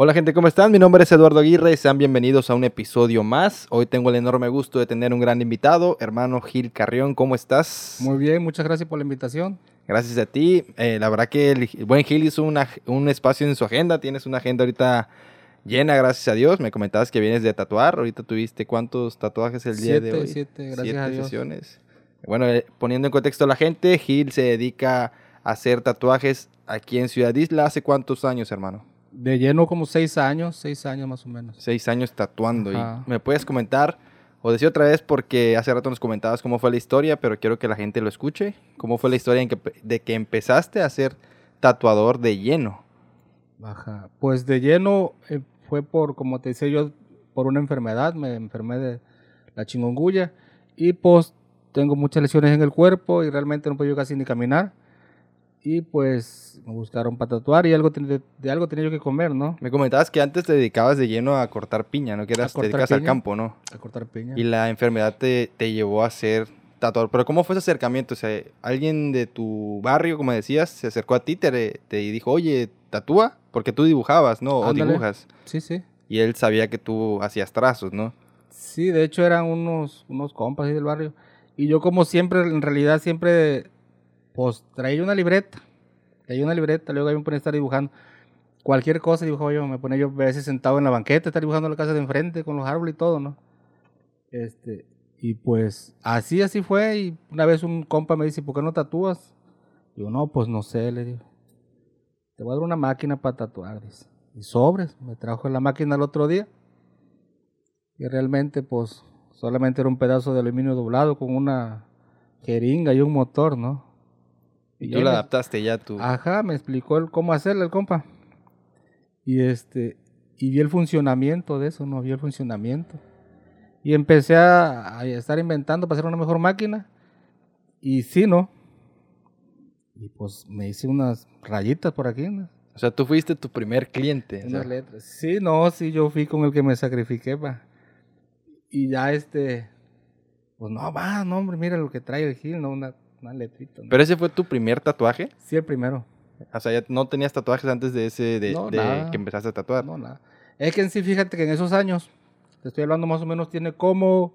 Hola gente, ¿cómo están? Mi nombre es Eduardo Aguirre y sean bienvenidos a un episodio más. Hoy tengo el enorme gusto de tener un gran invitado, hermano Gil Carrión, ¿cómo estás? Muy bien, muchas gracias por la invitación. Gracias a ti. Eh, la verdad que el, buen Gil hizo una, un espacio en su agenda, tienes una agenda ahorita llena, gracias a Dios. Me comentabas que vienes de tatuar, ahorita tuviste cuántos tatuajes el día de hoy. Siete, gracias siete a Dios. sesiones. Bueno, eh, poniendo en contexto a la gente, Gil se dedica a hacer tatuajes aquí en Ciudad Isla. ¿Hace cuántos años, hermano? De lleno como seis años, seis años más o menos. Seis años tatuando. Y ¿Me puedes comentar o decir otra vez porque hace rato nos comentabas cómo fue la historia, pero quiero que la gente lo escuche. ¿Cómo fue la historia en que, de que empezaste a ser tatuador de lleno? Ajá. Pues de lleno eh, fue por, como te decía yo, por una enfermedad. Me enfermé de la chingonguya y pues tengo muchas lesiones en el cuerpo y realmente no puedo casi ni caminar. Y pues me buscaron para tatuar y algo de, algo tenía yo que comer, ¿no? Me comentabas que antes te dedicabas de lleno a cortar piña, ¿no? Que eras, te dedicas al campo, ¿no? A cortar piña. Y la enfermedad te, te llevó a ser tatuador. Pero ¿cómo fue ese acercamiento? O sea, alguien de tu barrio, como decías, se acercó a ti te, te dijo, oye, tatúa, porque tú dibujabas, ¿no? O dibujas. Sí, sí. Y él sabía que tú hacías trazos, ¿no? Sí, de hecho eran unos, unos compas ahí del barrio. Y yo como siempre, en realidad siempre pues traía una libreta, traía una libreta, luego yo me ponía a estar dibujando cualquier cosa, dibujaba yo, me ponía yo a veces sentado en la banqueta, estar dibujando la casa de enfrente con los árboles y todo, ¿no? Este, y pues así, así fue, y una vez un compa me dice, ¿por qué no tatúas? Digo, no, pues no sé, le digo, te voy a dar una máquina para tatuar, dice. Y sobres, me trajo la máquina el otro día, y realmente pues solamente era un pedazo de aluminio doblado con una jeringa y un motor, ¿no? Y tú la adaptaste ya tú. Ajá, me explicó el cómo hacerle el compa. Y este, y vi el funcionamiento de eso, no vi el funcionamiento. Y empecé a, estar inventando para hacer una mejor máquina. Y sí, ¿no? Y pues me hice unas rayitas por aquí. ¿no? O sea, tú fuiste tu primer cliente. Unas letras. Sí, no, sí, yo fui con el que me sacrifiqué, pa. Y ya este, pues no, va, no, hombre, mira lo que trae el Gil, ¿no? Una, ¿Pero ese fue tu primer tatuaje? Sí, el primero. O sea, ya no tenías tatuajes antes de ese, de, que empezaste a tatuar. No, nada. Es que en sí, fíjate que en esos años, te estoy hablando más o menos, tiene como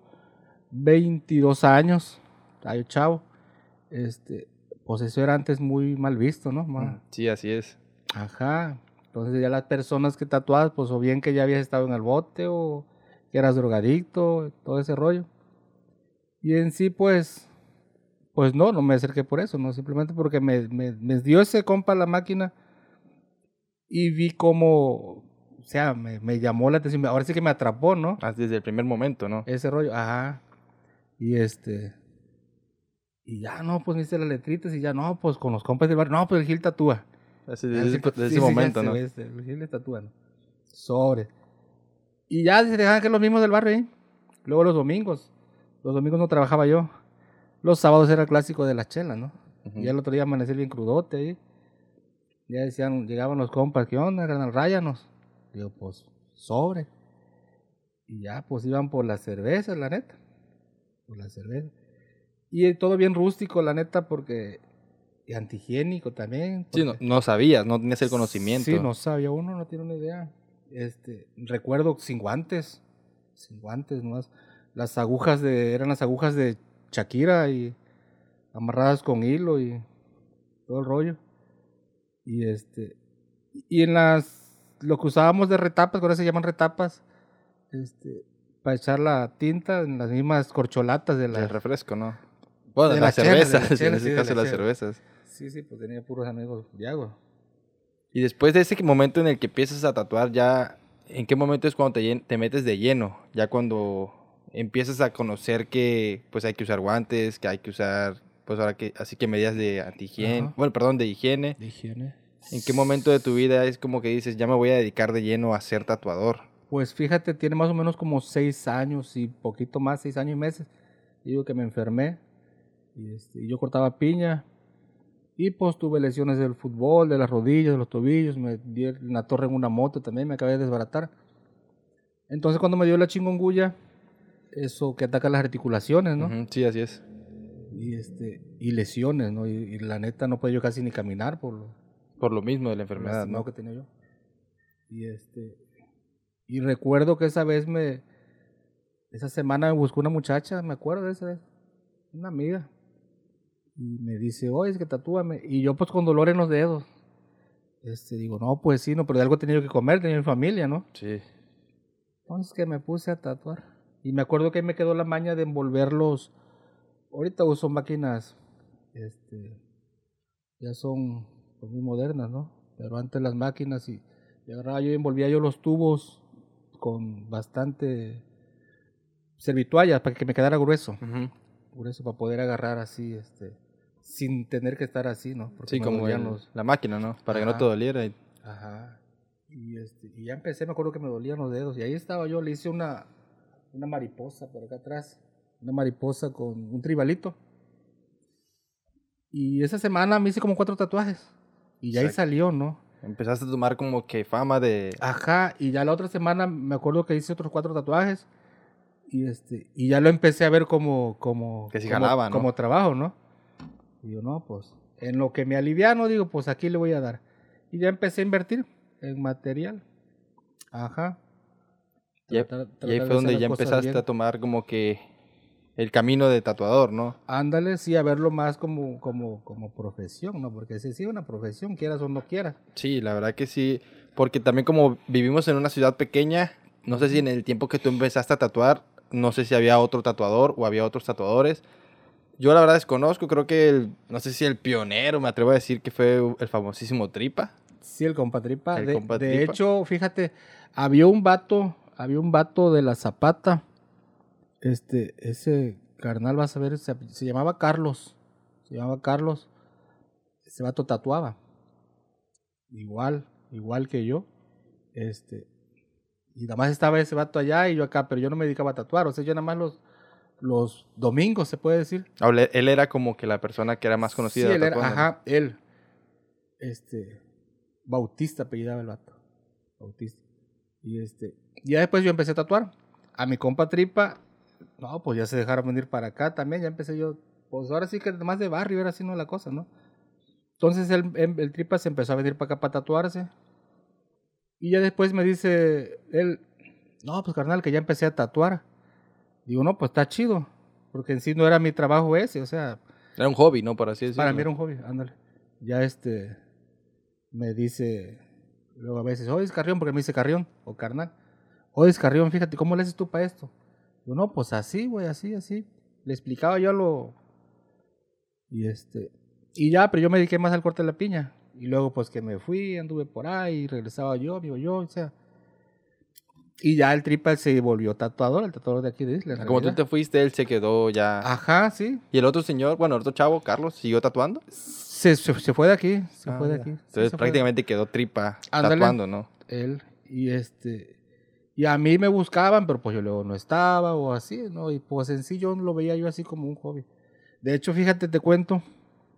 22 años, ay, chavo. Este, pues eso era antes muy mal visto, ¿no? Mm, sí, así es. Ajá. Entonces ya las personas que tatuabas, pues o bien que ya habías estado en el bote o que eras drogadicto, todo ese rollo. Y en sí, pues, pues no, no me acerqué por eso, no, simplemente porque me, me, dio ese compa la máquina y vi cómo, o sea, me, me, llamó la atención, ahora sí que me atrapó, ¿no? Ah, desde el primer momento, ¿no? Ese rollo, ajá. Y este, y ya, no, pues me hice las letritas y ya, no, pues con los compas del barrio, no, pues el Gil tatúa. Así, desde, ese momento, ¿no? Este, el Gil le tatúa, ¿no? Sobre. Y ya se dejaban que los mismos del barrio, ¿eh? Luego los domingos, los domingos no trabajaba yo los sábados era el clásico de la chela, ¿no? Y el otro día amanecí bien crudote ahí. Ya decían, llegaban los compas, ¿qué onda, carnal? Ráyanos. Digo, pues, sobre. Y ya, pues iban por las cervezas, la neta. Por la cerveza. Y todo bien rústico, la neta, porque. Y antihigiénico también. Sí, no, no, sabías, no tenías el conocimiento. Sí, no sabía, uno no tiene una idea. Este, recuerdo sin guantes. Sin guantes, ¿no? Las agujas de. Eran las agujas de Shakira y amarradas con hilo y todo el rollo. Y este y en las lo que usábamos de retapas, ahora se llaman retapas, este para echar la tinta en las mismas corcholatas de la refresco, ¿no? Bueno, de las cervezas, en este caso las cervezas. Sí, sí, pues tenía puros amigos de agua. Y después de ese momento en el que empiezas a tatuar, ya, ¿en qué momento es cuando te, te metes de lleno? Ya cuando empiezas a conocer que pues hay que usar guantes, que hay que usar, pues ahora que, así que medidas de antihigiene, bueno, perdón, de higiene. De higiene. ¿En qué momento de tu vida es como que dices, ya me voy a dedicar de lleno a ser tatuador? Pues fíjate, tiene más o menos como seis años y poquito más, seis años y meses. Digo que me enfermé y, este, yo cortaba piña y pues tuve lesiones del fútbol, de las rodillas, de los tobillos, me di una torre en una moto también, me acabé de desbaratar. Entonces cuando me dio la chingonguya, eso que ataca las articulaciones, ¿no? sí, así es. Y, este, y lesiones, ¿no? Y, la neta no puedo yo casi ni caminar por lo, por lo mismo de la enfermedad, ¿no? que tenía yo. Y este y recuerdo que esa vez me esa semana me buscó una muchacha, me acuerdo de esa vez, una amiga. Y me dice, "Oye, es que tatúame." Y yo pues con dolor en los dedos. Este digo, "No, pues sí, no, pero de algo tenía que comer, tenía mi familia, ¿no?" Sí. Entonces que me puse a tatuar. Y me acuerdo que me quedó la maña de envolverlos. Ahorita uso máquinas, este, ya son pues, muy modernas, ¿no? Pero antes las máquinas y, y agarraba yo y envolvía yo los tubos con bastante servituallas para que me quedara grueso, Ujú. grueso para poder agarrar así, este, sin tener que estar así, ¿no? Porque Sí, como el- los- la máquina, ¿no? Para que no te doliera. y- Ajá. Y, este, y ya empecé, me acuerdo que me dolían los dedos. Y ahí estaba yo, le hice una, una mariposa por acá atrás. Una mariposa con un tribalito. Y esa semana me hice como cuatro tatuajes. Y ya ahí salió, ¿no? Empezaste a tomar como que fama de... Ajá. Y ya la otra semana me acuerdo que hice otros cuatro tatuajes. Y este, y ya lo empecé a ver como, como, Que como, jalaba, ¿no? como trabajo, ¿no? Y yo, no, pues, en lo que me aliviano, digo, pues aquí le voy a dar. Y ya empecé a invertir en material. Ajá. Y ahí- Tratar- y ahí tratar de fue donde ya empezaste bien. a tomar como que el camino de tatuador, ¿no? Ándale, sí, a verlo más como, como, como profesión, ¿no? Porque si sí una profesión, quieras o no quieras. Sí, la verdad que sí. Porque también como vivimos en una ciudad pequeña, no sé si en el tiempo que tú empezaste a tatuar, no sé si había otro tatuador o había otros tatuadores. Yo la verdad desconozco, creo que el, no sé si el pionero, me atrevo a decir que fue el famosísimo Tripa. Sí, el compatripa. El de, compa de tripa. hecho, fíjate, había un vato, había un vato de la Zapata. Este, ese carnal, vas a ver, se, se llamaba Carlos. Se llamaba Carlos. Ese vato tatuaba. Igual, igual que yo. Este, y nada más estaba ese vato allá y yo acá, pero yo no me dedicaba a tatuar. O sea, yo nada más los, los domingos, se puede decir. Hable- Él era como que la persona que era más conocida. Sí, él era, ajá, él. Este, Bautista apellidaba el vato. Bautista. Y este, ya después yo empecé a tatuar. A mi compa Tripa, no, pues ya se dejaron venir para acá también, ya empecé yo, pues ahora sí que más de barrio era así no la cosa, ¿no? Entonces el, el, el Tripa se empezó a venir para acá para tatuarse. Y ya después me dice él, no, pues carnal, que ya empecé a tatuar. Digo, no, pues está chido, porque en sí no era mi trabajo ese, o sea, Era un hobby, ¿no? Por así decirlo. para mí era un hobby, ándale. Ya este me dice, luego a veces, oye, es Carrión, porque me dice Carrión, o carnal. Oye, Carrión, fíjate, ¿cómo le haces tú para esto? Yo, no, pues así, güey, así, así. Le explicaba yo lo... Y este... Y ya, pero yo me dediqué más al corte de la piña. Y luego, pues que me fui, anduve por ahí, regresaba yo, amigo yo, o sea... Y ya el tripa se volvió tatuador, el tatuador de aquí de Isla. Como tú te fuiste, él se quedó ya. Ajá, sí. Y el otro señor, bueno, el otro chavo, Carlos, siguió tatuando. Se, se, se fue de aquí, se Ah, fue de aquí. Entonces prácticamente quedó tripa tatuando, ¿no? él y este y a mí me buscaban pero pues yo luego no estaba o así no y pues en sí lo veía yo así como un hobby. De hecho fíjate te cuento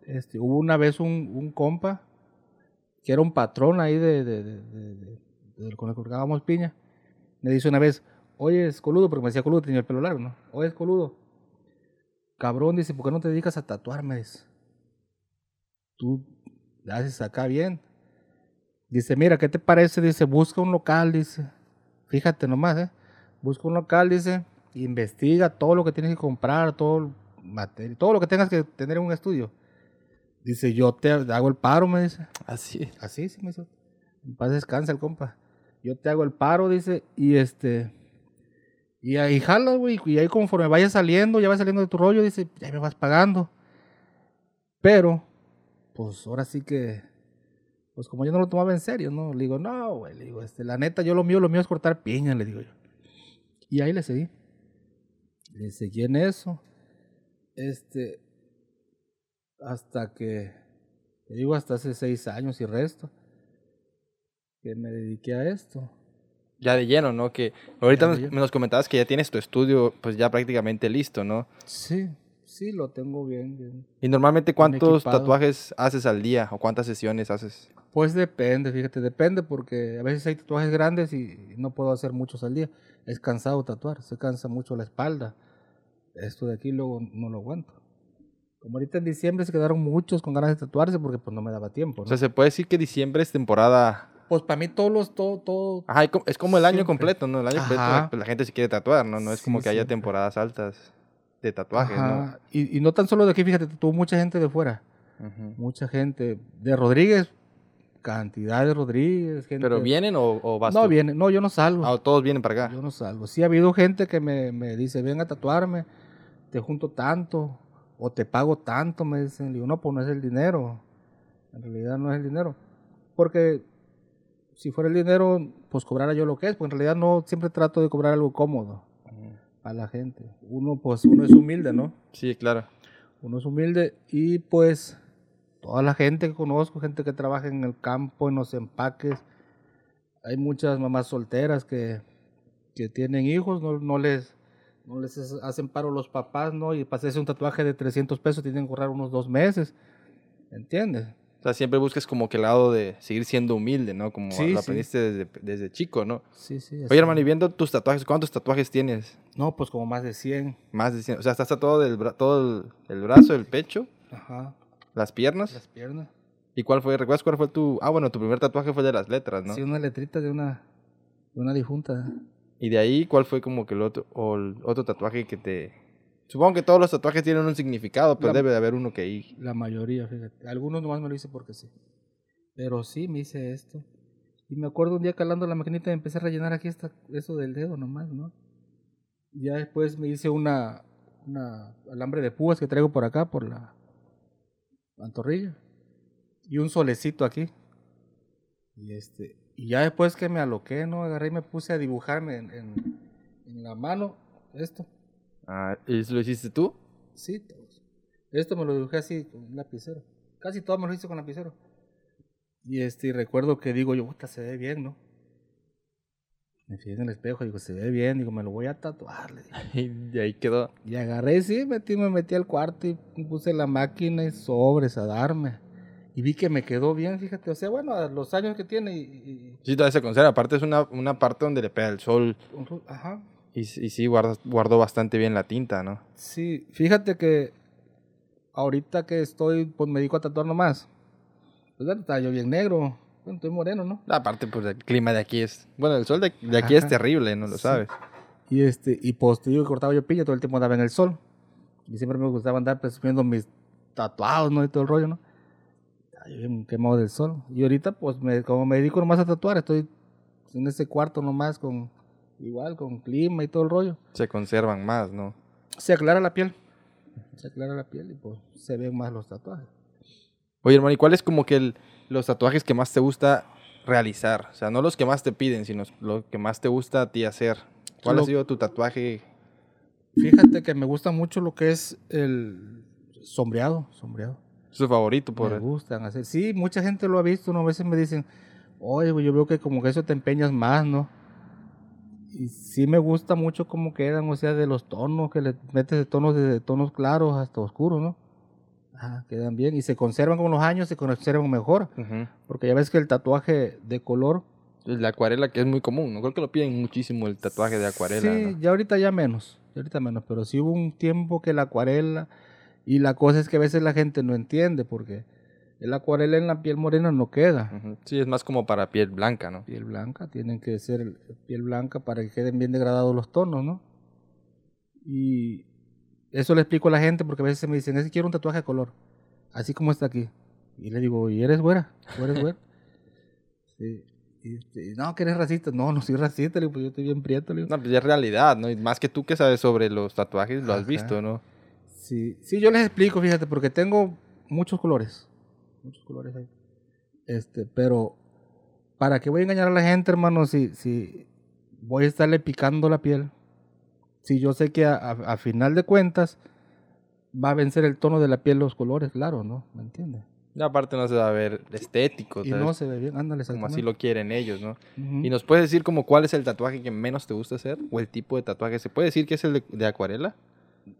este hubo una vez un, un compa que era un patrón ahí de, de, con el que colgábamos piña. Me dice una vez oye es coludo porque me decía coludo tenía el pelo largo no oye es coludo cabrón dice ¿por qué no te dedicas a tatuarme dice. Tú le haces acá bien Dice, mira, ¿qué te parece? Dice, busca un local, dice. Fíjate nomás, ¿eh? Busca un local, dice. Investiga todo lo que tienes que comprar, todo material, todo lo que tengas que tener en un estudio. Dice, yo te hago el paro, me dice. Así. Así, sí, me dice. En paz descansa el compa. Yo te hago el paro, dice, y este... Y ahí jala, güey, y ahí conforme vaya saliendo, ya va saliendo de tu rollo, dice, ya me vas pagando. Pero, pues ahora sí que, pues como yo no lo tomaba en serio, ¿no? Le digo, no, güey, le digo, este, la neta, yo lo mío, lo mío es cortar piña, le digo yo. Y ahí le seguí. Le seguí en eso. Este, hasta que, te digo, hasta hace seis años y resto, que me dediqué a esto. Ya de lleno, ¿no? Que ahorita lleno. nos comentabas que ya tienes tu estudio pues ya prácticamente listo, ¿no? Sí, sí, lo tengo bien, bien. Y normalmente cuántos equipado. tatuajes haces al día o cuántas sesiones haces. Pues depende, fíjate, depende porque a veces hay tatuajes grandes y no puedo hacer muchos al día. Es cansado tatuar, se cansa mucho la espalda. Esto de aquí luego no lo aguanto. Como ahorita en diciembre se quedaron muchos con ganas de tatuarse porque pues no me daba tiempo. O ¿no? sea, se puede decir que diciembre es temporada Pues para mí todos los, todo, todo. Ajá, es como el año Siempre. completo, ¿no? El año completo Ajá. pues, la gente se quiere tatuar, ¿no? No es Sí, como que haya siempre. temporadas altas de tatuajes, Ajá. Y, y no tan solo de aquí, fíjate, tuvo mucha gente de fuera. ¿no? Mucha gente. De Rodríguez, cantidad de Rodríguez. Gente... ¿Pero vienen o, o vas No tú? viene, no, yo no salgo. Ah, todos vienen para acá. Yo no salgo. Sí ha habido gente que me, me dice, ven a tatuarme, te junto tanto, o te pago tanto, me dicen. Le digo, no, pues no es el dinero. En realidad no es el dinero. Porque si fuera el dinero, pues cobrara yo lo que es, pues en realidad no siempre trato de cobrar algo cómodo. A la gente. Uno, pues uno es humilde, ¿no? Sí, claro. Uno es humilde y pues toda la gente que conozco, gente que trabaja en el campo, en los empaques, hay muchas mamás solteras que, que tienen hijos, no, no les no les es- hacen paro los papás, ¿no? Y para hacerse un tatuaje de 300 pesos tienen que ahorrar unos dos meses, ¿entiendes? O sea, siempre buscas como que el lado de seguir siendo humilde, ¿no? Como Sí, lo sí. aprendiste desde, desde chico, ¿no? Sí, sí. Oye, hermano, y viendo tus tatuajes, ¿cuántos tatuajes tienes? No, pues como más de 100. Más de 100. O sea, estás tatuado del bra- todo el, el brazo, el pecho, Ajá. las piernas. Las piernas. ¿Y cuál fue? ¿Recuerdas cuál fue tu...? Ah, bueno, tu primer tatuaje fue el de las letras, ¿no? Sí, una letrita de una, de una difunta. Y de ahí, ¿cuál fue como que el otro, o el otro tatuaje que te... Supongo que todos los tatuajes tienen un significado, pero La- debe de haber uno que ahí... La mayoría, fíjate. Algunos nomás me lo hice porque sí. Pero sí me hice esto. Y me acuerdo un día calando la maquinita y empecé a rellenar aquí esta, eso del dedo nomás, ¿no? Ya después me hice una, una alambre de púas que traigo por acá, por la pantorrilla. Y un solecito aquí. Y este, y ya después que me aloqué, ¿no? Agarré y me puse a dibujarme en, en, en la mano esto. Ah, ¿Y eso lo hiciste tú? Sí, todos. Esto me lo dibujé así con lapicero. Casi todo me lo hice con lapicero. Y este, y recuerdo que digo yo, puta, se ve bien, ¿no? Me fijé en el espejo digo, se ve bien, digo, me lo voy a tatuar. le dije. Y ahí quedó. Y agarré, sí, metí, me metí al cuarto y puse la máquina y sobres a darme. Y vi que me quedó bien, fíjate. O sea, bueno, a los años que tiene y... y- Sí, todavía se conserva. Aparte es una, una parte donde le pega el sol ajá. Y, y sí guarda, guardó bastante bien la tinta, ¿no? Sí, fíjate que ahorita que estoy, pues me dedico a tatuar nomás. Pues ya está yo bien negro. Bueno, estoy moreno, ¿no? Aparte, pues el clima de aquí es... Bueno, el sol de, de aquí es Ajá. terrible, ¿no lo Sí. sabes? Y este, y pues te digo que cortaba yo piña, todo el tiempo andaba en el sol. Y siempre me gustaba andar presumiendo mis tatuados, ¿no? Y todo el rollo, ¿no? Estaba yo bien quemado del sol. Y ahorita, pues, me, como me dedico nomás a tatuar, estoy en ese cuarto nomás con, igual, con clima y todo el rollo. Se conservan más, ¿no? Se aclara la piel. Se aclara la piel y pues se ven más los tatuajes. Oye, hermano, ¿y cuál es como que el- los tatuajes que más te gusta realizar? O sea, no los que más te piden, sino lo que más te gusta a ti hacer. ¿Cuál Lo- ha sido tu tatuaje? Fíjate que me gusta mucho lo que es el sombreado, sombreado. Su favorito, por Me gustan hacer. Sí, mucha gente lo ha visto, ¿no? A veces me dicen, oye, yo veo que como que eso te empeñas más, ¿no? Y sí me gusta mucho cómo quedan, o sea, de los tonos, que le metes de tonos de tonos claros hasta oscuros, ¿no? Ah, quedan bien y se conservan con los años, se conservan mejor, porque ya ves que el tatuaje de color La acuarela que es muy común, ¿no? Creo que lo piden muchísimo el tatuaje de acuarela, Sí, ¿no? ya ahorita ya menos, ya ahorita menos, pero sí hubo un tiempo que la acuarela y la cosa es que a veces la gente no entiende porque el acuarela en la piel morena no queda. Ujú. Sí, es más como para piel blanca, ¿no? Piel blanca, tienen que ser piel blanca para que queden bien degradados los tonos, ¿no? Y eso le explico a la gente porque a veces me dicen, es que quiero un tatuaje de color, así como está aquí. Y le digo, ¿y eres güera? ¿O eres güera? sí. Y, este, no, que eres racista. No, no soy racista, le digo, pues yo estoy bien prieto, le digo. No, pues ya es realidad, ¿no? Y más que tú que sabes sobre los tatuajes, lo has Ajá. visto, ¿no? Sí, sí, yo les explico, fíjate, porque tengo muchos colores. Muchos colores ahí. Este, pero ¿para qué voy a engañar a la gente, hermano? Si, si voy a estarle picando la piel. Si yo sé que a, a- a final de cuentas va a vencer el tono de la piel los colores, claro, ¿no? ¿Me entiendes? Y aparte no se va a ver estético, Y ¿sabes? no se ve bien, ándale, como así lo quieren ellos, ¿no? Ujú. ¿Y nos puedes decir como cuál es el tatuaje que menos te gusta hacer? ¿O el tipo de tatuaje? ¿Se puede decir que es el de, de acuarela?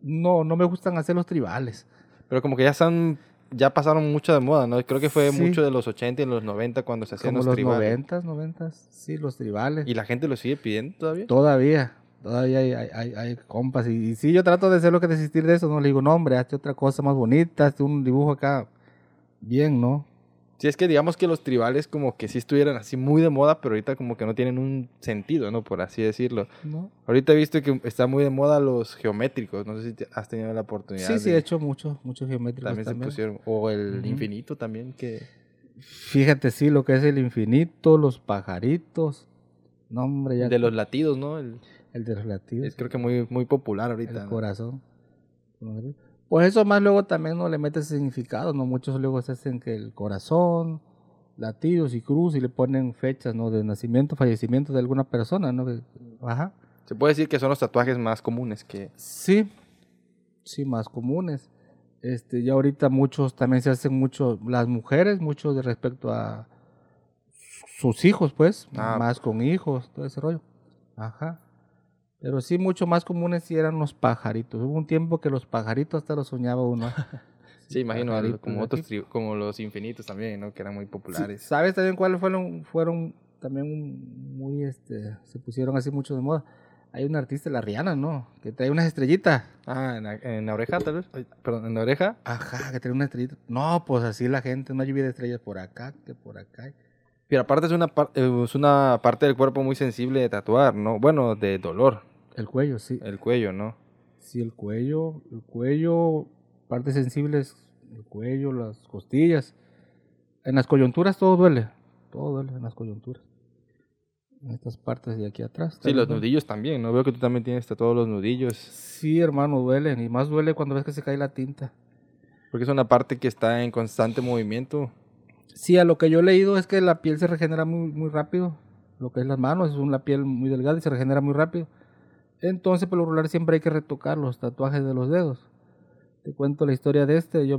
No, no me gustan hacer los tribales. Pero como que ya están, ya pasaron mucho de moda, ¿no? Creo que fue Sí. mucho de los 80 y los 90 cuando se hacían Como los, los tribales. noventas, noventas, sí, los tribales. ¿Y la gente lo sigue pidiendo todavía? Todavía, todavía hay, hay, hay, hay compas. Y, y sí, yo trato de hacer lo que desistir de eso. No le digo, no, hombre, hazte otra cosa más bonita, hazte un dibujo acá bien, ¿no? Sí, es que digamos que los tribales como que sí estuvieran así muy de moda, pero ahorita como que no tienen un sentido, ¿no? Por así decirlo. ¿no? Ahorita he visto que está muy de moda los geométricos, no sé si has tenido la oportunidad. Sí, sí, he hecho mucho, mucho geométricos También, también. se pusieron, o el infinito también, que... Fíjate, sí, lo que es el infinito, los pajaritos. No, hombre, ya. De los latidos, ¿no? El- El de los latidos. es creo que muy, muy popular ahorita. el ¿no? corazón. Pues eso más luego también no le mete significado, ¿no? Muchos luego se hacen que el corazón, latidos y cruz y le ponen fechas, ¿no? De nacimiento, fallecimiento de alguna persona, ¿no? Ajá. Se puede decir que son los tatuajes más comunes que... Sí, sí, más comunes. Este, ya ahorita muchos también se hacen mucho, las mujeres, muchos de respecto a sus hijos, pues, Ah, más con hijos, todo ese rollo. Ajá. Pero sí, mucho más comunes sí eran los pajaritos. Hubo un tiempo que los pajaritos hasta los soñaba uno. Sí, imagino, como otros como los infinitos también, ¿no? Que eran muy Sí, populares. ¿Sabes también cuáles fueron, fueron también muy, este, se pusieron así mucho de moda? Hay una artista, la Rihanna, ¿no? Que trae unas estrellitas. Ah, en la, en la oreja tal vez. Ay, perdón, en la oreja. Ajá, que trae una estrellita. No, pues así la gente, una lluvia de estrellas por acá, que por acá. Pero aparte es una, eh, es una parte del cuerpo muy sensible de tatuar, ¿no? Bueno, de dolor, El cuello, sí. el cuello, ¿no? Sí, el cuello, el cuello, partes sensibles, el cuello, las costillas. En las coyunturas todo duele, todo duele en las coyunturas. En estas partes de aquí atrás. Sí, los duele. nudillos también, ¿no? Veo que tú también tienes todos los nudillos. Sí, hermano, duelen. Y más duele cuando ves que se cae la tinta. Porque es una parte que está en constante movimiento. Sí, a lo que yo he leído es que la piel se regenera muy, muy rápido. Lo que es las manos, es una piel muy delgada y se regenera muy rápido. Entonces, por lo regular, siempre hay que retocar los tatuajes de los dedos. Te cuento la historia de este. Yo,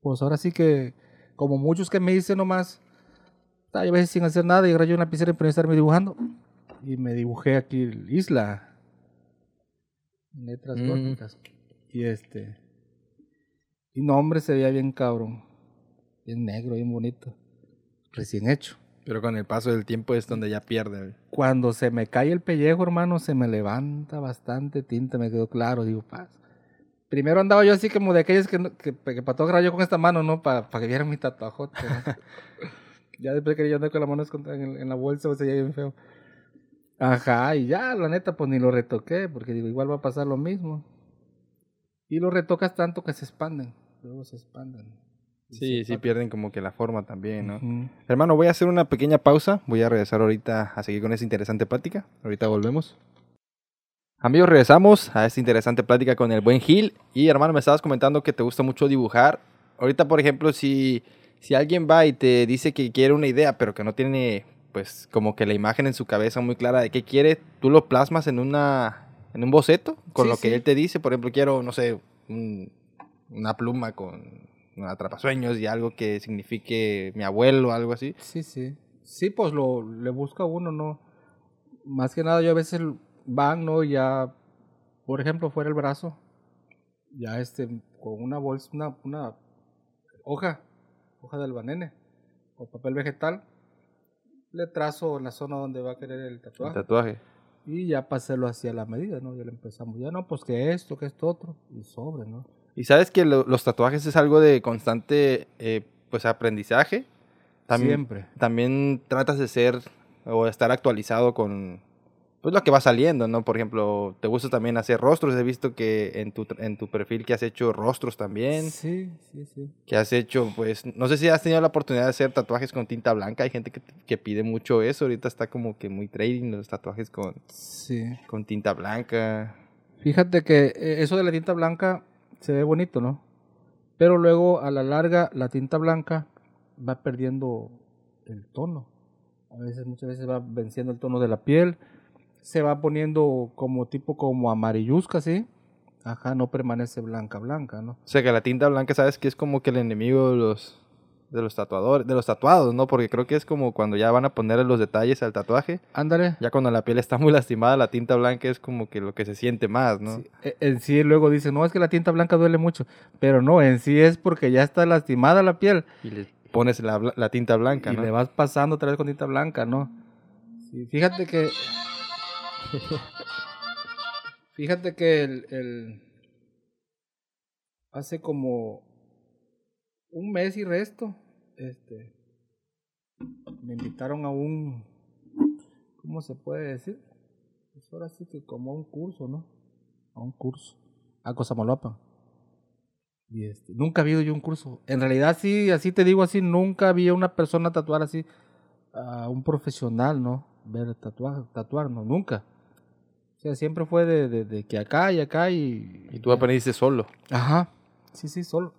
pues ahora sí que, como muchos que me dicen nomás, yo a veces sin hacer nada y yo una lapicera y estarme dibujando. Y me dibujé aquí Isla. Letras Mm. góticas. Y este. Y no, hombre, se veía bien cabrón. Bien negro, bien bonito. Recién hecho. Pero con el paso del tiempo es donde ya pierde. Cuando se me cae el pellejo, hermano, se me levanta bastante tinta, me quedó claro. Digo, paz. Primero andaba yo así como de aquellos que, que, que para yo con esta mano, ¿no? Para que vieran mi tatuajote. ¿no? ya después quería yo andar con la mano en, en la bolsa, o sea, ya bien feo. Ajá, y ya, la neta, pues ni lo retoqué, porque digo, igual va a pasar lo mismo. Y lo retocas tanto que se expanden, luego se expanden. Sí, sí pierden como que la forma también, ¿no? Ujú. Hermano, voy a hacer una pequeña pausa. Voy a regresar ahorita a seguir con esa interesante plática. Ahorita volvemos. Amigos, regresamos a esta interesante plática con el buen Gil. Y hermano, me estabas comentando que te gusta mucho dibujar. Ahorita, por ejemplo, si, si alguien va y te dice que quiere una idea, pero que no tiene, pues, como que la imagen en su cabeza muy clara de qué quiere, tú lo plasmas en una en un boceto con Sí, lo que sí. él te dice. Por ejemplo, quiero, no sé, un- una pluma con atrapasueños y algo que signifique mi abuelo, algo así. Sí, sí. Sí, pues lo le busca uno, ¿no? Más que nada yo a veces van, ¿no? Ya, por ejemplo, fuera el brazo, ya este, con una bolsa, una, una hoja, hoja de albanene o papel vegetal, le trazo la zona donde va a querer el El tatuaje tatuaje. y ya pasarlo hacia la medida, ¿no? Ya le empezamos, ya no, pues que esto, que esto otro, y sobre, ¿no? Y sabes que lo- los tatuajes es algo de constante eh, pues aprendizaje. También, Siempre. También tratas de ser o estar actualizado con pues lo que va saliendo, ¿no? Por ejemplo, te gusta también hacer rostros. He visto que en tu, en tu perfil que has hecho rostros también. Sí, sí, sí. Que has hecho, pues, no sé si has tenido la oportunidad de hacer tatuajes con tinta blanca. Hay gente que, que pide mucho eso. Ahorita está como que muy trading los tatuajes con, Sí. con tinta blanca. Fíjate que eh, eso de la tinta blanca se ve bonito, ¿no? Pero luego a la larga la tinta blanca va perdiendo el tono. A veces, muchas veces va venciendo el tono de la piel. Se va poniendo como tipo como amarillusca, ¿sí? Ajá, no permanece blanca, blanca, ¿no? O sea que la tinta blanca, sabes que es como que el enemigo de los de los tatuadores, de los tatuados, ¿no? Porque creo que es como cuando ya van a ponerle los detalles al tatuaje, Ándale. ya cuando la piel está muy lastimada, la tinta blanca es como que lo que se siente más, ¿no? Sí, e- En sí luego dice, no, es que la tinta blanca duele mucho. Pero no, en sí es porque ya está lastimada la piel. Y le pones la, la tinta blanca, y ¿no? le vas pasando otra vez con tinta blanca, ¿no? Sí, fíjate que. fíjate que el, el- Hace como un mes y resto este, me invitaron a un, ¿cómo se puede decir? Pues ahora sí que como a un curso, ¿no? A un curso, a Cosamaloapan. Y este, nunca había yo un curso. En realidad sí, así te digo así, nunca había una persona tatuar así a un profesional, ¿no? Ver tatuar, tatuar, no, nunca. O sea, siempre fue de, de, de que acá y acá y... Y tú aprendiste solo. Ajá, sí, sí, solo.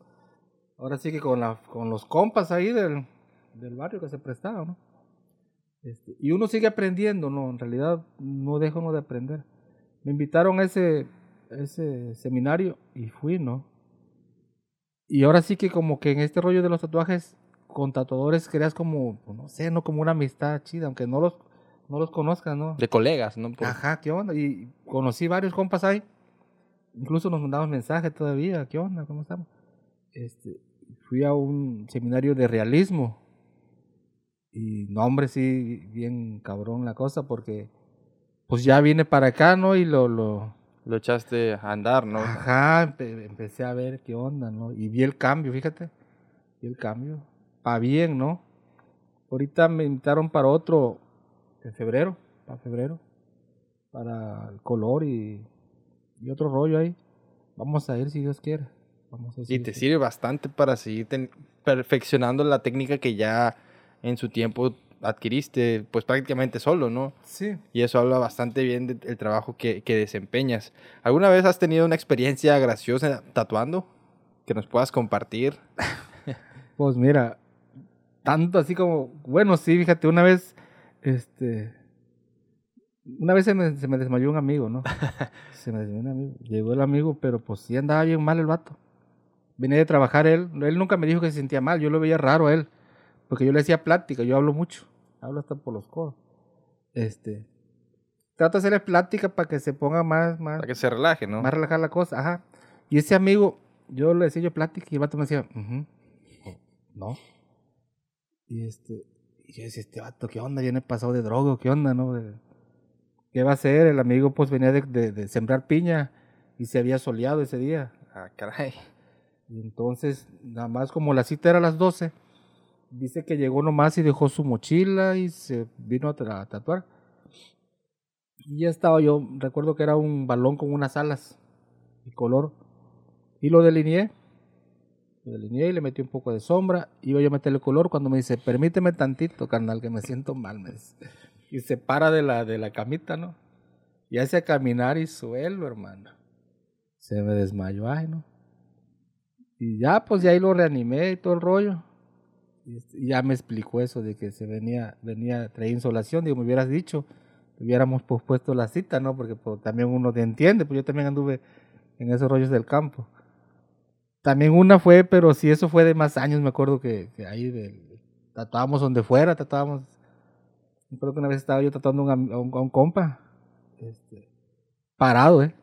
Ahora sí que con, la, con los compas ahí del, del barrio que se prestaban, ¿no? Este, y uno sigue aprendiendo, ¿no? En realidad no dejo uno de aprender. Me invitaron a ese, ese seminario y fui, ¿no? Y ahora sí que como que en este rollo de los tatuajes, con tatuadores creas como, pues, no sé, no como una amistad chida, aunque no los, no los conozcas, ¿no? De colegas, ¿no? Por- Ajá, ¿qué onda? Y conocí varios compas ahí. Incluso nos mandamos mensajes todavía, ¿qué onda? ¿Cómo estamos? Este, fui a un seminario de realismo. Y no, hombre, sí, bien cabrón la cosa, porque pues ya vine para acá, ¿no? Y lo, lo, Lo echaste a andar, ¿no? Ajá, empe- empecé a ver qué onda, ¿no? Y vi el cambio, fíjate. Vi el cambio. Pa' bien, ¿no? Ahorita me invitaron para otro en febrero, para febrero, para el color y, y otro rollo ahí. Vamos a ir si Dios quiere. Vamos a Y te sirve bastante para seguir perfeccionando la técnica que ya en su tiempo adquiriste, pues prácticamente solo, ¿no? Sí. Y eso habla bastante bien de- del trabajo que, que desempeñas. ¿Alguna vez has tenido una experiencia graciosa tatuando que nos puedas compartir? Pues mira, tanto así como, bueno, sí, fíjate, una vez, este, una vez se me, se me desmayó un amigo, ¿no? se me desmayó un amigo. Llegó el amigo, pero pues sí andaba bien mal el vato. Venía de trabajar él, él nunca me dijo que se sentía mal, yo lo veía raro a él, porque yo le hacía plática, yo hablo mucho, hablo hasta por los codos. Este, trato de hacerle plática para que se ponga más, más, Para que se relaje, ¿no? más relajar la cosa, ajá. Y ese amigo, yo le decía yo plática y el vato me decía, "Ujú". no. Y este, y yo decía, este vato, ¿qué onda? ¿Viene pasado de droga? o ¿Qué onda, no? De- ¿Qué va a hacer? El amigo pues venía de, de, de sembrar piña y se había soleado ese día. Ah, caray. Y entonces, nada más como la cita era a las 12, dice que llegó nomás y dejó su mochila y se vino a, tatuar. Y ya estaba yo, recuerdo que era un balón con unas alas y color. Y lo delineé. Lo delineé y le metí un poco de sombra. Iba yo a meterle color cuando me dice, permíteme tantito, carnal, que me siento mal. Me. Y se para de la, de la camita, ¿no? Y hace a caminar y suelo, hermano. Se me desmayó, ay, ¿no? Y ya, pues de ahí lo reanimé y todo el rollo. Y este, y ya me explicó eso de que se venía, venía, traía insolación. Digo, me hubieras dicho, hubiéramos pospuesto la cita, ¿no? Porque pues, también uno te entiende, pues yo también anduve en esos rollos del campo. También una fue, pero si eso fue de más años, me acuerdo que, ahí de, tatuábamos donde fuera, tatuábamos. Me acuerdo que una vez estaba yo tatuando a un, compa, este, parado, ¿eh?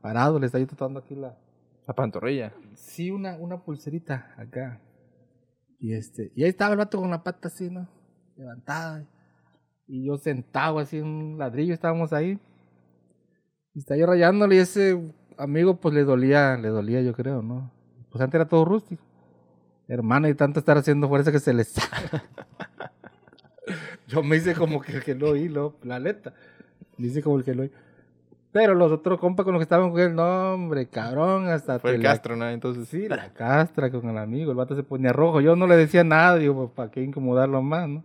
Parado, le estaba yo tatuando aquí la, La pantorrilla. Sí, una, una pulserita acá. Y este, y ahí estaba el vato con la pata así, ¿no? Levantada. Y yo sentado así en un ladrillo, estábamos ahí. Y estaba yo rayándole y ese amigo pues le dolía, le dolía yo creo, ¿no? Pues antes era todo rústico. Hermano, y tanto estar haciendo fuerza que se le yo me hice como que el que lo oí, lo, la neta. Me hice como el que lo. Pero los otros compas con los que estaban con él, no, hombre, cabrón, hasta Fue el la- Castro, ¿no? Entonces, Sí, la castra con el amigo, el vato se ponía rojo. Yo no le decía nada, digo, pues, ¿para qué incomodarlo más, no?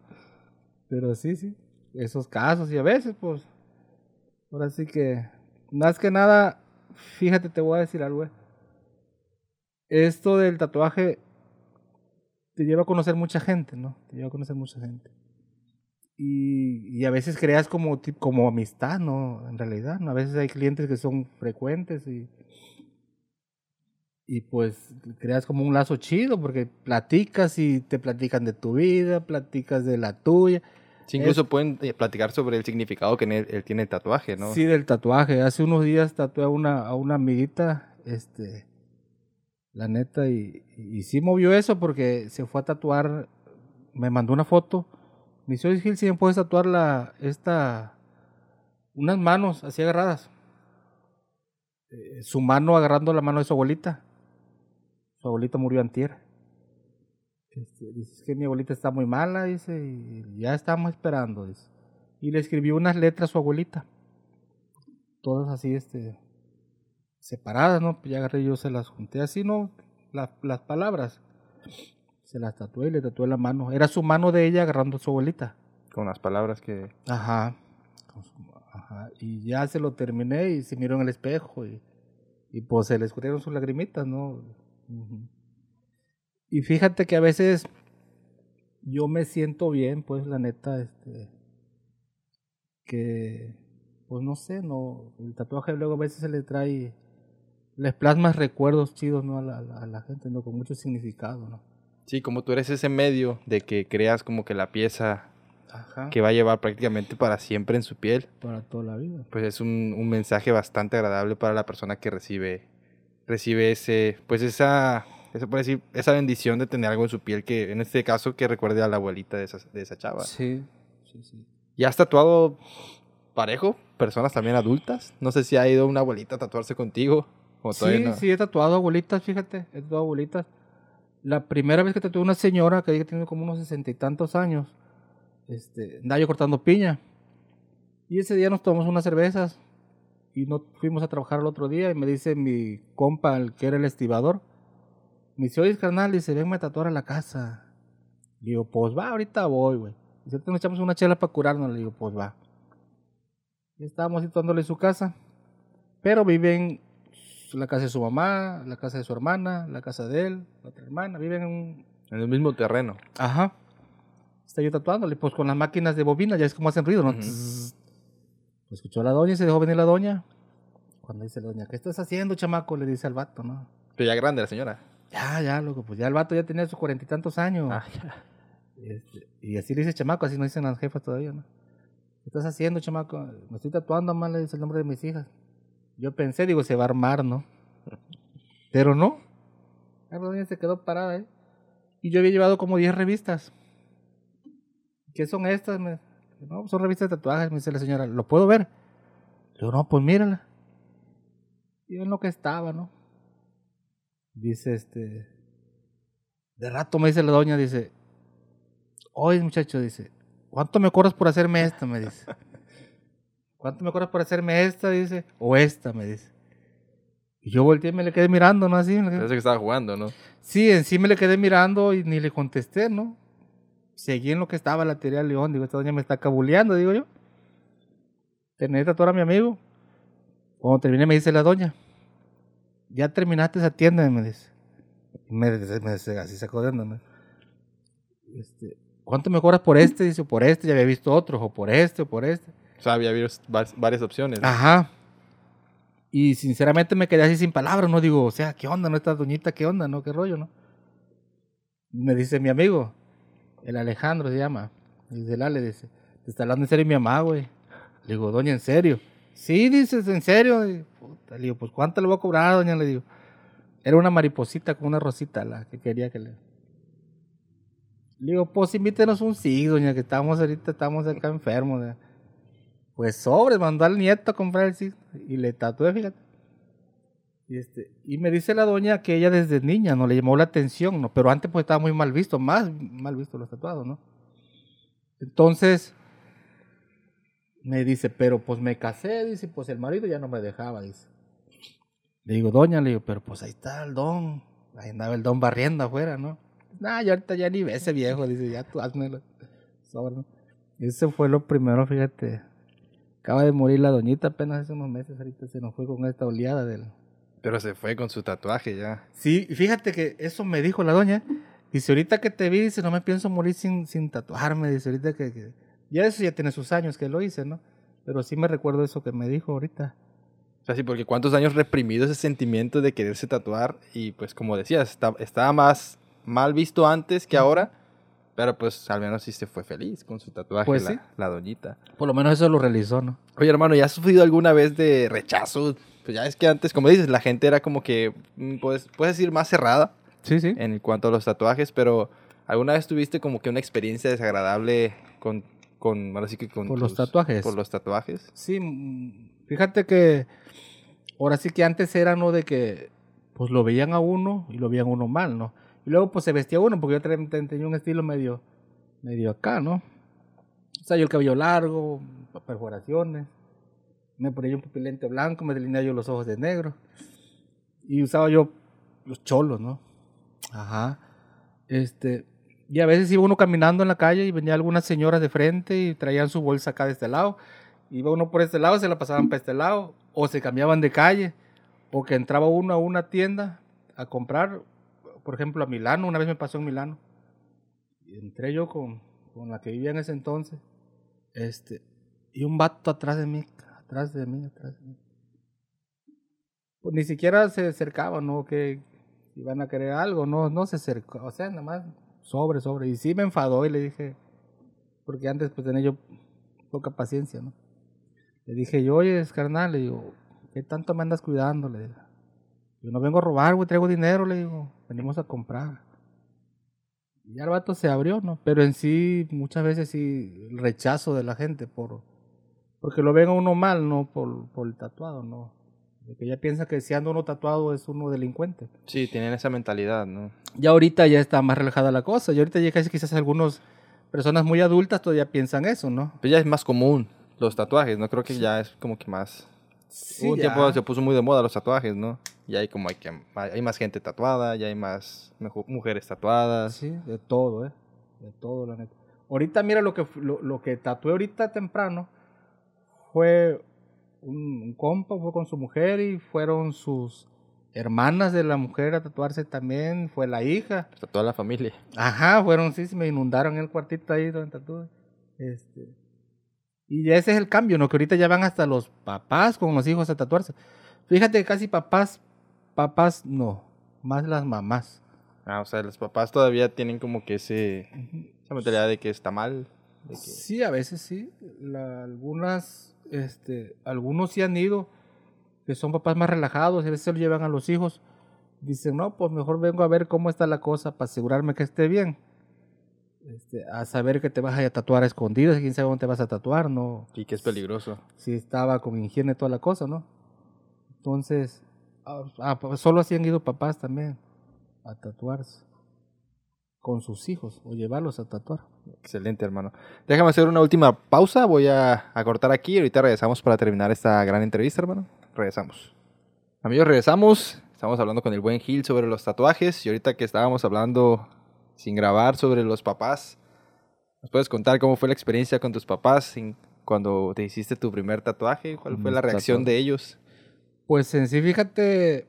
Pero sí, sí, esos casos y a veces, pues, ahora sí que, más que nada, fíjate, te voy a decir algo, eh. Esto del tatuaje te lleva a conocer mucha gente, ¿no? Te lleva a conocer mucha gente. Y, y a veces creas como, como amistad, ¿no? En realidad, ¿no? A veces hay clientes que son frecuentes y, y pues creas como un lazo chido porque platicas y te platican de tu vida, platicas de la tuya. sí, incluso pueden eh, platicar sobre el significado que él, él tiene el tatuaje, ¿no? Sí, del tatuaje. Hace unos días tatué a una, a una amiguita, este, la neta, y, y sí movió eso porque se fue a tatuar, me mandó una foto. Me dice, oye, Gil, si me puedes tatuar la, esta, unas manos así agarradas. Eh, su mano agarrando la mano de su abuelita. Su abuelita murió antier. Este, dice que mi abuelita está muy mala, dice, y ya estamos esperando, dice. Y le escribió unas letras a su abuelita. Todas así, este, separadas, ¿no? Pues ya agarré yo, se las junté así, ¿no? las palabras. Se las tatué y le tatué la mano. Era su mano de ella agarrando a su abuelita. Con las palabras que... Ajá. Ajá. Y ya se lo terminé y se miró en el espejo y, y pues se le escurrieron sus lagrimitas, ¿no? Y fíjate que a veces yo me siento bien, pues la neta, este, que, pues no sé, no, el tatuaje luego a veces se le trae, les plasma recuerdos chidos, ¿no? A la, a la gente, ¿no? Con mucho significado, ¿no? Sí, como tú eres ese medio de que creas como que la pieza que va a llevar prácticamente para siempre en su piel. Para toda la vida. Pues es un, un mensaje bastante agradable para la persona que recibe, recibe ese, pues esa eso puede decir, esa bendición de tener algo en su piel que, en este caso, que recuerde a la abuelita de esa, de esa chava. Sí, sí, sí. ¿Y has tatuado parejo? ¿Personas también adultas? No sé si ha ido una abuelita a tatuarse contigo. O sí, sí, he tatuado abuelitas, fíjate, he tatuado abuelitas. La primera vez que tatué una señora que tiene como unos sesenta y tantos años, este, andaba yo cortando piña. Y ese día nos tomamos unas cervezas y no fuimos a trabajar el otro día y me dice mi compa, el que era el estibador, me dice, oye, carnal, dice, venme a tatuar a la casa. Le digo, pues va, ahorita voy, güey. Dice, nos echamos una chela para curarnos. Le digo, pues va. Y estábamos situándole su casa. Pero viven la casa de su mamá, la casa de su hermana, la casa de él, la otra hermana. Viven en, en el mismo terreno. Ajá. Está yo tatuándole, pues con las máquinas de bobina, ya es como hacen ruido, ¿no? Pues escuchó a la doña y se dejó venir la doña. Cuando dice la doña, ¿qué estás haciendo, chamaco? Le dice al vato, ¿no? Pero ya grande la señora. Ya, ya, loco, pues ya el vato ya tenía sus cuarenta y tantos años. Ah, este, y así le dice chamaco, así no dicen las jefas todavía, ¿no? ¿Qué estás haciendo, chamaco? Me estoy tatuando, mal, le dice el nombre de mis hijas. Yo pensé, digo, se va a armar, ¿no? Pero no. La rodilla se quedó parada, ¿eh? Y yo había llevado como 10 revistas. ¿Qué son estas? No, son revistas de tatuajes, me dice la señora. ¿Lo puedo ver? Le digo, no, pues mírala. Y en lo que estaba, ¿no? Dice este. De rato me dice la doña, dice. Oye, muchacho, dice. ¿Cuánto me cobras por hacerme esta? Me dice. ¿Cuánto me cobras por hacerme esta? Dice. O esta, me dice. Y yo volteé y me le quedé mirando, ¿no? Así. Parece que estaba jugando, ¿no? Sí, en sí me le quedé mirando y ni le contesté, ¿no? Seguí en lo que estaba la teoría de León. Digo, esta doña me está cabuleando, digo yo. Terminé de a mi amigo. Cuando terminé me dice la doña ya terminaste, atiéndeme, me dice. Me, me, así sacó de Este, ¿Cuánto me cobras por este? Dice, por este, ya había visto otros, o por este, o por este. O sea, había varias opciones. Ajá. Y sinceramente me quedé así sin palabras, ¿no? Digo, o sea, ¿qué onda, no? Esta doñita, ¿qué onda, no? ¿Qué rollo, no? Me dice mi amigo, el Alejandro se llama. Dice, Ale, dice, te está hablando en serio mi mamá, güey. Le digo, doña, ¿en serio? Sí, dices, ¿en serio? le digo, pues ¿cuánto le voy a cobrar, doña? Le digo. Era una mariposita con una rosita la que quería que le... Le digo, pues invítenos un sí, doña, que estamos ahorita, estamos acá enfermos. Pues sobre, mandó al nieto a comprar el sí y le tatué, fíjate. Y, este, y me dice la doña que ella desde niña no le llamó la atención, ¿no? Pero antes pues estaba muy mal visto, más mal visto los tatuados, ¿no? Entonces, me dice, pero pues me casé, dice, pues el marido ya no me dejaba, dice. Le digo, doña, le digo, pero pues ahí está el don. Ahí andaba el don barriendo afuera, ¿no? Nah, yo ahorita ya ni ve ese viejo, dice, ya tú hazmelo. Ese fue lo primero, fíjate. Acaba de morir la doñita apenas hace unos meses, ahorita se nos fue con esta oleada del... Pero se fue con su tatuaje ya. Sí, fíjate que eso me dijo la doña. Dice, ahorita que te vi, dice, no me pienso morir sin, sin tatuarme. Dice, ahorita que ya eso ya tiene sus años que lo hice, ¿no? Pero sí me recuerdo eso que me dijo ahorita. O sea, sí, porque cuántos años reprimido ese sentimiento de quererse tatuar y pues como decías, estaba más mal visto antes que ahora, pero pues al menos sí se fue feliz con su tatuaje, pues la, la, doñita. Por lo menos eso lo realizó, ¿no? Oye, hermano, ¿ya has sufrido alguna vez de rechazo? Pues ya es que antes, como dices, la gente era como que, mm, pues, puedes decir, más cerrada. Sí, sí. En cuanto a los tatuajes, pero ¿alguna vez tuviste como que una experiencia desagradable con con, ahora sí que con por los tatuajes. Por los tatuajes. Sí, mm, fíjate que ahora sí que antes era no de que pues lo veían a uno y lo veían a uno mal, ¿no? Y luego pues se vestía uno, porque yo tenía un estilo medio, medio acá, ¿no? O sea, yo el cabello largo, perforaciones, me ponía un pupilente blanco, me delineaba yo los ojos de negro. Y usaba yo los cholos, ¿no? Ajá. Este, y a veces iba uno caminando en la calle y venía algunas señoras de frente y traían su bolsa acá de este lado. Iba uno por este lado, se la pasaban para este lado, o se cambiaban de calle, o que entraba uno a una tienda a comprar, por ejemplo, a Milano, una vez me pasó en Milano. Entré yo con, con la que vivía en ese entonces, este, y un vato atrás de mí, atrás de mí, atrás de mí. Pues ni siquiera se acercaba, ¿no? Que iban a querer algo, no, no se acercó, o sea, nada más sobre, sobre. Y sí me enfadó y le dije, porque antes pues tenía yo poca paciencia, ¿no? Le dije yo, oye, carnal, le digo, ¿qué tanto me andas cuidando? Le digo, yo no vengo a robar, güey, traigo dinero, le digo, venimos a comprar. Y ya el vato se abrió, ¿no? Pero en sí, muchas veces sí, el rechazo de la gente por, porque lo ven a uno mal, ¿no? Por, por el tatuado, ¿no? De que ya piensa que si anda uno tatuado es uno delincuente. Sí, tienen esa mentalidad, ¿no? Ya ahorita ya está más relajada la cosa. Y ahorita ya casi quizás algunas personas muy adultas todavía piensan eso, ¿no? Pero ya es más común los tatuajes, ¿no? Creo que ya es como que más... Hubo un ya. tiempo se puso muy de moda los tatuajes, ¿no? Ya hay como hay, que, hay más gente tatuada, ya hay más mujeres tatuadas. Sí, de todo, ¿eh? De todo, la neta. Ahorita, mira, lo que, lo, lo que tatué ahorita temprano fue un, un compa, fue con su mujer y fueron sus hermanas de la mujer a tatuarse también, fue la hija. Está toda la familia. Ajá, fueron, sí, se me inundaron el cuartito ahí donde tatúe. Este. Y ese es el cambio, ¿no? Que ahorita ya van hasta los papás con los hijos a tatuarse. Fíjate que casi papás, papás no, más las mamás. Ah, o sea, los papás todavía tienen como que ese, esa mentalidad de que está mal. De que... Sí, a veces sí. La- algunas, este, algunos sí han ido, que son papás más relajados, a veces se lo llevan a los hijos. Dicen, no, pues mejor vengo a ver cómo está la cosa para asegurarme que esté bien. Este, a saber que te vas a tatuar a escondidas, quién sabe dónde te vas a tatuar, ¿no? Y que es peligroso. Si estaba con higiene toda la cosa, ¿no? Entonces, ah, ah, pues solo así han ido papás también a tatuarse con sus hijos o llevarlos a tatuar. Excelente, hermano. Déjame hacer una última pausa. Voy a, a cortar aquí. Ahorita regresamos para terminar esta gran entrevista, hermano. Regresamos. Amigos, regresamos. Estamos hablando con el buen Gil sobre los tatuajes. Y ahorita que estábamos hablando sin grabar sobre los papás, ¿nos puedes contar cómo fue la experiencia con tus papás sin- cuando te hiciste tu primer tatuaje? ¿Cuál fue la reacción de ellos? Pues en sí, fíjate,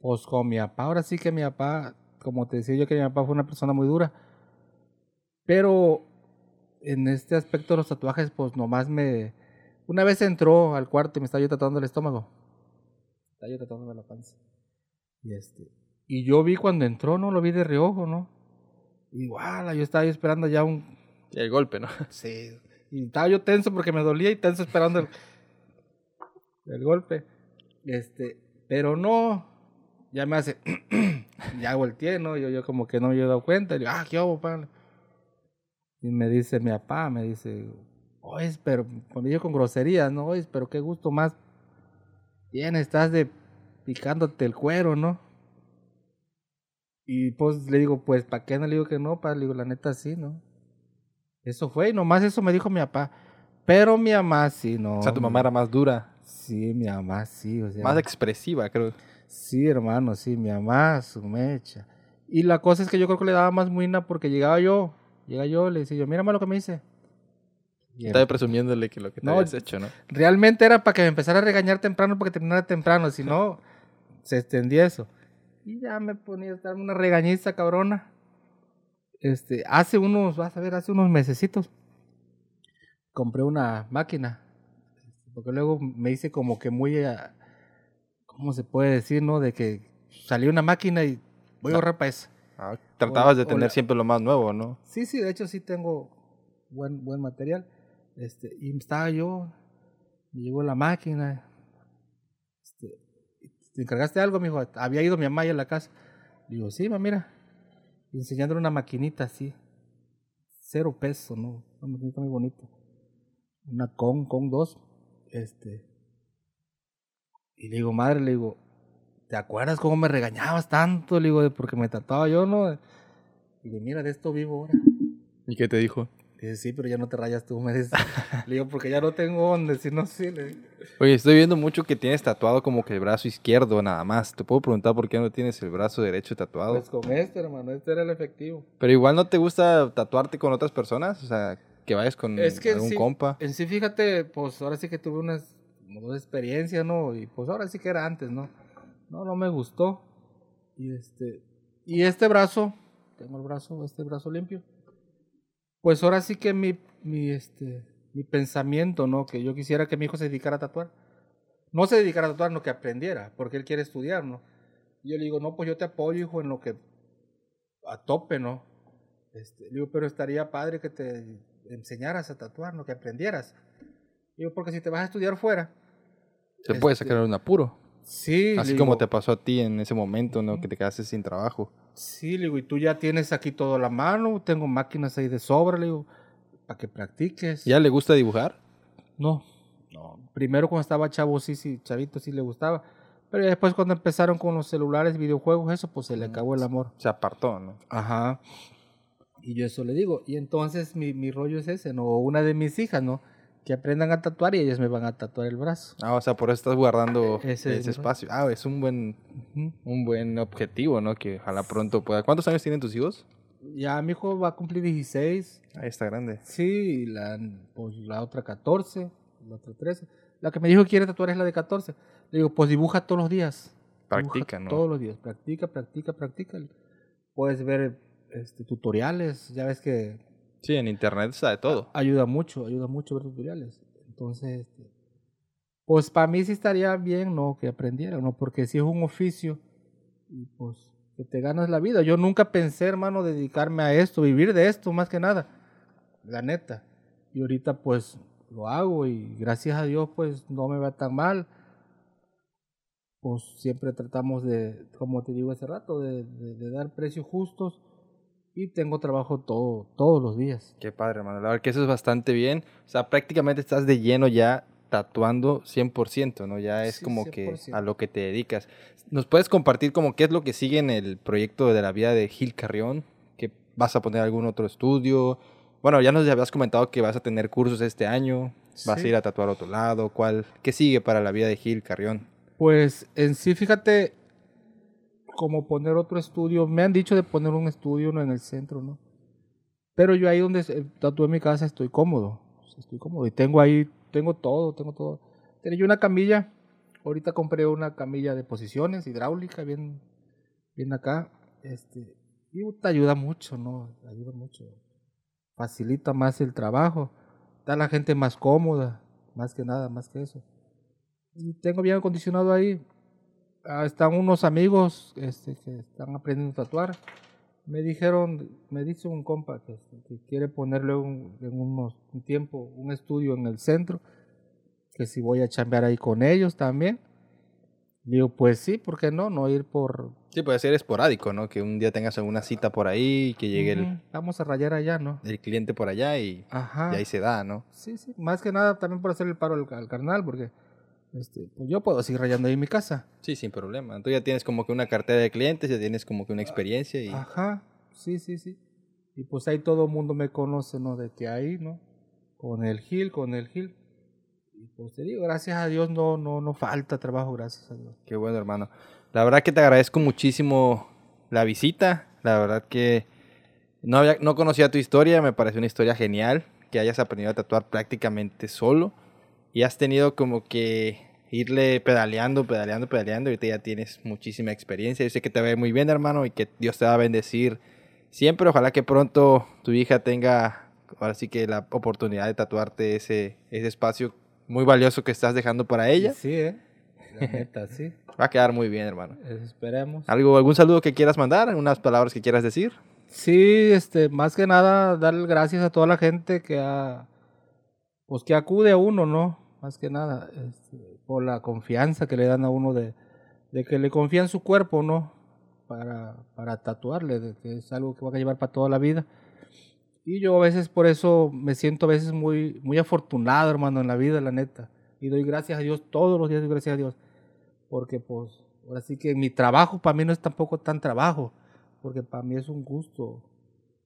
pues con mi papá, ahora sí que mi papá, como te decía yo que mi papá fue una persona muy dura, pero en este aspecto de los tatuajes, pues nomás me... Una vez entró al cuarto y me estaba yo tatuando el estómago. Estaba yo tatuándome la panza. Y este... Y yo vi cuando entró, ¿no? Lo vi de reojo, ¿no? Y guala, yo estaba yo esperando ya un... El golpe, ¿no? Sí. Y estaba yo tenso porque me dolía y tenso esperando el, el golpe. Este, pero no, ya me hace, ya volteé, ¿no? Yo, yo como que no me había dado cuenta. Y digo, ah, ¿qué hago? Y me dice mi papá, me dice, oye, pero, me dijo con groserías, ¿no? Oye, pero qué gusto más bien estás de picándote el cuero, ¿no? Y pues le digo, pues, ¿para qué no le digo que no? Pa? Le digo, la neta sí, ¿no? Eso fue, y nomás eso me dijo mi papá. Pero mi mamá sí, no. O sea, tu mamá era más dura, Sí, mi mamá sí, o sea. más expresiva, creo. Sí, hermano, sí, mi mamá, su mecha. Y la cosa es que yo creo que le daba más muina porque llegaba yo, llega yo, le decía yo, mira lo que me hice. Y Estaba presumiéndole que lo que te No, habías hecho, ¿no? Realmente era para que me empezara a regañar temprano porque terminara temprano, si no, se extendía eso. Y ya me ponía a darme una regañiza cabrona. Este, hace unos, vas a ver, hace unos mesecitos, compré una máquina. Porque luego me hice como que muy, ah, ¿cómo se puede decir, no? De que salió una máquina y voy a ahorrar para eso. Ah, tratabas de tener la- siempre lo más nuevo, ¿no? Sí, sí, de hecho sí tengo buen, buen material. Este, y estaba yo, me llegó la máquina. Este, ¿Te encargaste algo, mijo? Había ido mi mamá a la casa. Digo, sí, ma, mira. Y enseñándole una maquinita así. Cero peso, ¿no? Una maquinita muy bonita. Una con, con dos. Este. Y le digo, madre, le digo, ¿te acuerdas cómo me regañabas tanto? Le digo, porque me trataba yo, ¿no? Y le mira, de esto vivo ahora. ¿Y qué te dijo? Dice, sí, pero ya no te rayas tú, me dice. le digo, porque ya no tengo donde, si no, sí. Le. Oye, estoy viendo mucho que tienes tatuado como que el brazo izquierdo nada más. ¿Te puedo preguntar por qué no tienes el brazo derecho tatuado? Pues con este, hermano, este era el efectivo. Pero igual no te gusta tatuarte con otras personas, o sea, que vayas con Es que en algún sí- compa. En sí, fíjate, pues ahora sí que tuve unas dos experiencias, ¿no? Y pues ahora sí que era antes, ¿no? No, no me gustó. Y este, y este brazo, tengo el brazo, este brazo limpio. Pues ahora sí que mi, mi, este, mi pensamiento, ¿no? Que yo quisiera que mi hijo se dedicara a tatuar. No se dedicara a tatuar, no que aprendiera, porque él quiere estudiar, ¿no? Y yo le digo, no, pues yo te apoyo, hijo, en lo que a tope, ¿no? Este, le digo, pero estaría padre que te enseñaras a tatuar, ¿no? Que aprendieras. Digo, porque si te vas a estudiar fuera. Se puede este, sacar un apuro. Sí, Así le como digo, te pasó a ti en ese momento, ¿no? Que te quedaste sin trabajo. Sí, le digo, y tú ya tienes aquí todo a la mano, tengo máquinas ahí de sobra, le digo, para que practiques. ¿Ya le gusta dibujar? No, no. Primero cuando estaba chavo, sí, sí, chavito sí le gustaba. Pero después cuando empezaron con los celulares, videojuegos, eso, pues se le acabó el amor. Se apartó, ¿no? Ajá. Y yo eso le digo. Y entonces mi, mi rollo es ese, ¿no? O Una de mis hijas, ¿no? Que aprendan a tatuar y ellas me van a tatuar el brazo. Ah, o sea, por eso estás guardando Ese ese, es espacio. Ah, es un buen, un buen objetivo, ¿no? Que ojalá pronto pueda. ¿Cuántos años tienen tus hijos? Ya mi hijo va a cumplir 16. Ahí está grande. Sí, y la, pues, la otra 14, la otra 13. La que me dijo que quiere tatuar es la de 14. Le digo, pues dibuja todos los días. Dibuja Practica, ¿no? Todos los días. Practica, practica, practica. Puedes ver este, tutoriales. Ya ves que Sí, en internet está de todo. ayuda mucho, ayuda mucho ver tutoriales. Entonces, este, pues para mí sí estaría bien, ¿no? Que aprendiera, ¿no? Porque si es un oficio y pues que te ganas la vida. Yo nunca pensé, hermano, dedicarme a esto, vivir de esto más que nada. La neta. Y ahorita pues lo hago y gracias a Dios pues no me va tan mal. Pues siempre tratamos de, como te digo hace rato, de, de- de dar precios justos y tengo trabajo todo, todos los días. Qué padre, hermano. La verdad que eso es bastante bien. O sea, prácticamente estás de lleno ya tatuando 100%, ¿no? Ya es Sí, como que 100%. a lo que te dedicas. ¿Nos puedes compartir como qué es lo que sigue en el proyecto de la vida de Gil Carrión? ¿Que vas a poner algún otro estudio? Bueno, ya nos habías comentado que vas a tener cursos este año. ¿Vas a ir a tatuar a otro lado? ¿Cuál? ¿Qué sigue para la vida de Gil Carrión? Pues en sí, fíjate, como poner otro estudio, me han dicho de poner un estudio en el centro, ¿no? Pero yo ahí donde eh, tatué mi casa estoy cómodo, estoy cómodo. Y tengo ahí, tengo todo, tengo todo. Tenía yo una camilla, ahorita compré una camilla de posiciones hidráulica, bien, bien acá, este, y te ayuda mucho, ¿no? Ayuda mucho, facilita más el trabajo, a la gente más cómoda, más que nada, más que eso. Y tengo bien acondicionado ahí. Ah, están unos amigos este, que están aprendiendo a tatuar. Me dijeron, me dice un compa que, que quiere ponerle un, en unos, un tiempo un estudio en el centro, que si voy a chambear ahí con ellos también. Digo, pues sí, ¿por qué no? No ir por... Sí, puede ser esporádico, ¿no? Que un día tengas alguna cita por ahí y que llegue el, Ujú, Vamos a rayar allá, ¿no? el cliente por allá y, Ajá. y ahí se da, ¿no? Sí, sí. Más que nada también por hacer el paro al, al carnal, porque este, pues yo puedo seguir rayando ahí en mi casa. Sí, sin problema. Entonces ya tienes como que una cartera de clientes, ya tienes como que una experiencia y... Ajá, sí, sí, sí. Y pues ahí todo el mundo me conoce, ¿no? De que ahí, ¿no? Con el Gil, con el Gil. Y pues te digo, gracias a Dios no, no, no falta trabajo, gracias a Dios. Qué bueno, hermano. La verdad que te agradezco muchísimo la visita. La verdad que no, había, no conocía tu historia, me pareció una historia genial, que hayas aprendido a tatuar prácticamente solo y has tenido como que irle pedaleando, pedaleando, pedaleando y ahorita ya tienes muchísima experiencia. Yo sé que te ir muy bien, hermano, y que Dios te va a bendecir siempre. Ojalá que pronto tu hija tenga, ahora sí que la oportunidad de tatuarte ese, ese espacio muy valioso que estás dejando para ella. Sí, ¿eh? La neta, sí. Va a quedar muy bien, hermano. Esperemos. ¿Algo, ¿Algún saludo que quieras mandar? ¿Unas palabras que quieras decir? Sí, este, más que nada, darle gracias a toda la gente que ha, pues que acude a uno, ¿no? Más que nada, este, por la confianza que le dan a uno de, que le confían su cuerpo, ¿no? Para, para tatuarle, de que es algo que va a llevar para toda la vida. Y yo a veces por eso me siento a veces muy, muy afortunado, hermano, en la vida, la neta. Y doy gracias a Dios, todos los días doy gracias a Dios. Porque pues ahora que mi trabajo para mí no es tampoco tan trabajo, porque para mí es un gusto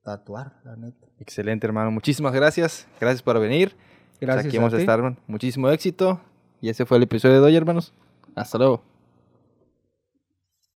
tatuar, la neta. Excelente, hermano. Muchísimas gracias. Gracias por venir. Pues Gracias aquí a vamos a estar. Muchísimo éxito. Y ese fue el episodio de hoy, hermanos. Hasta luego.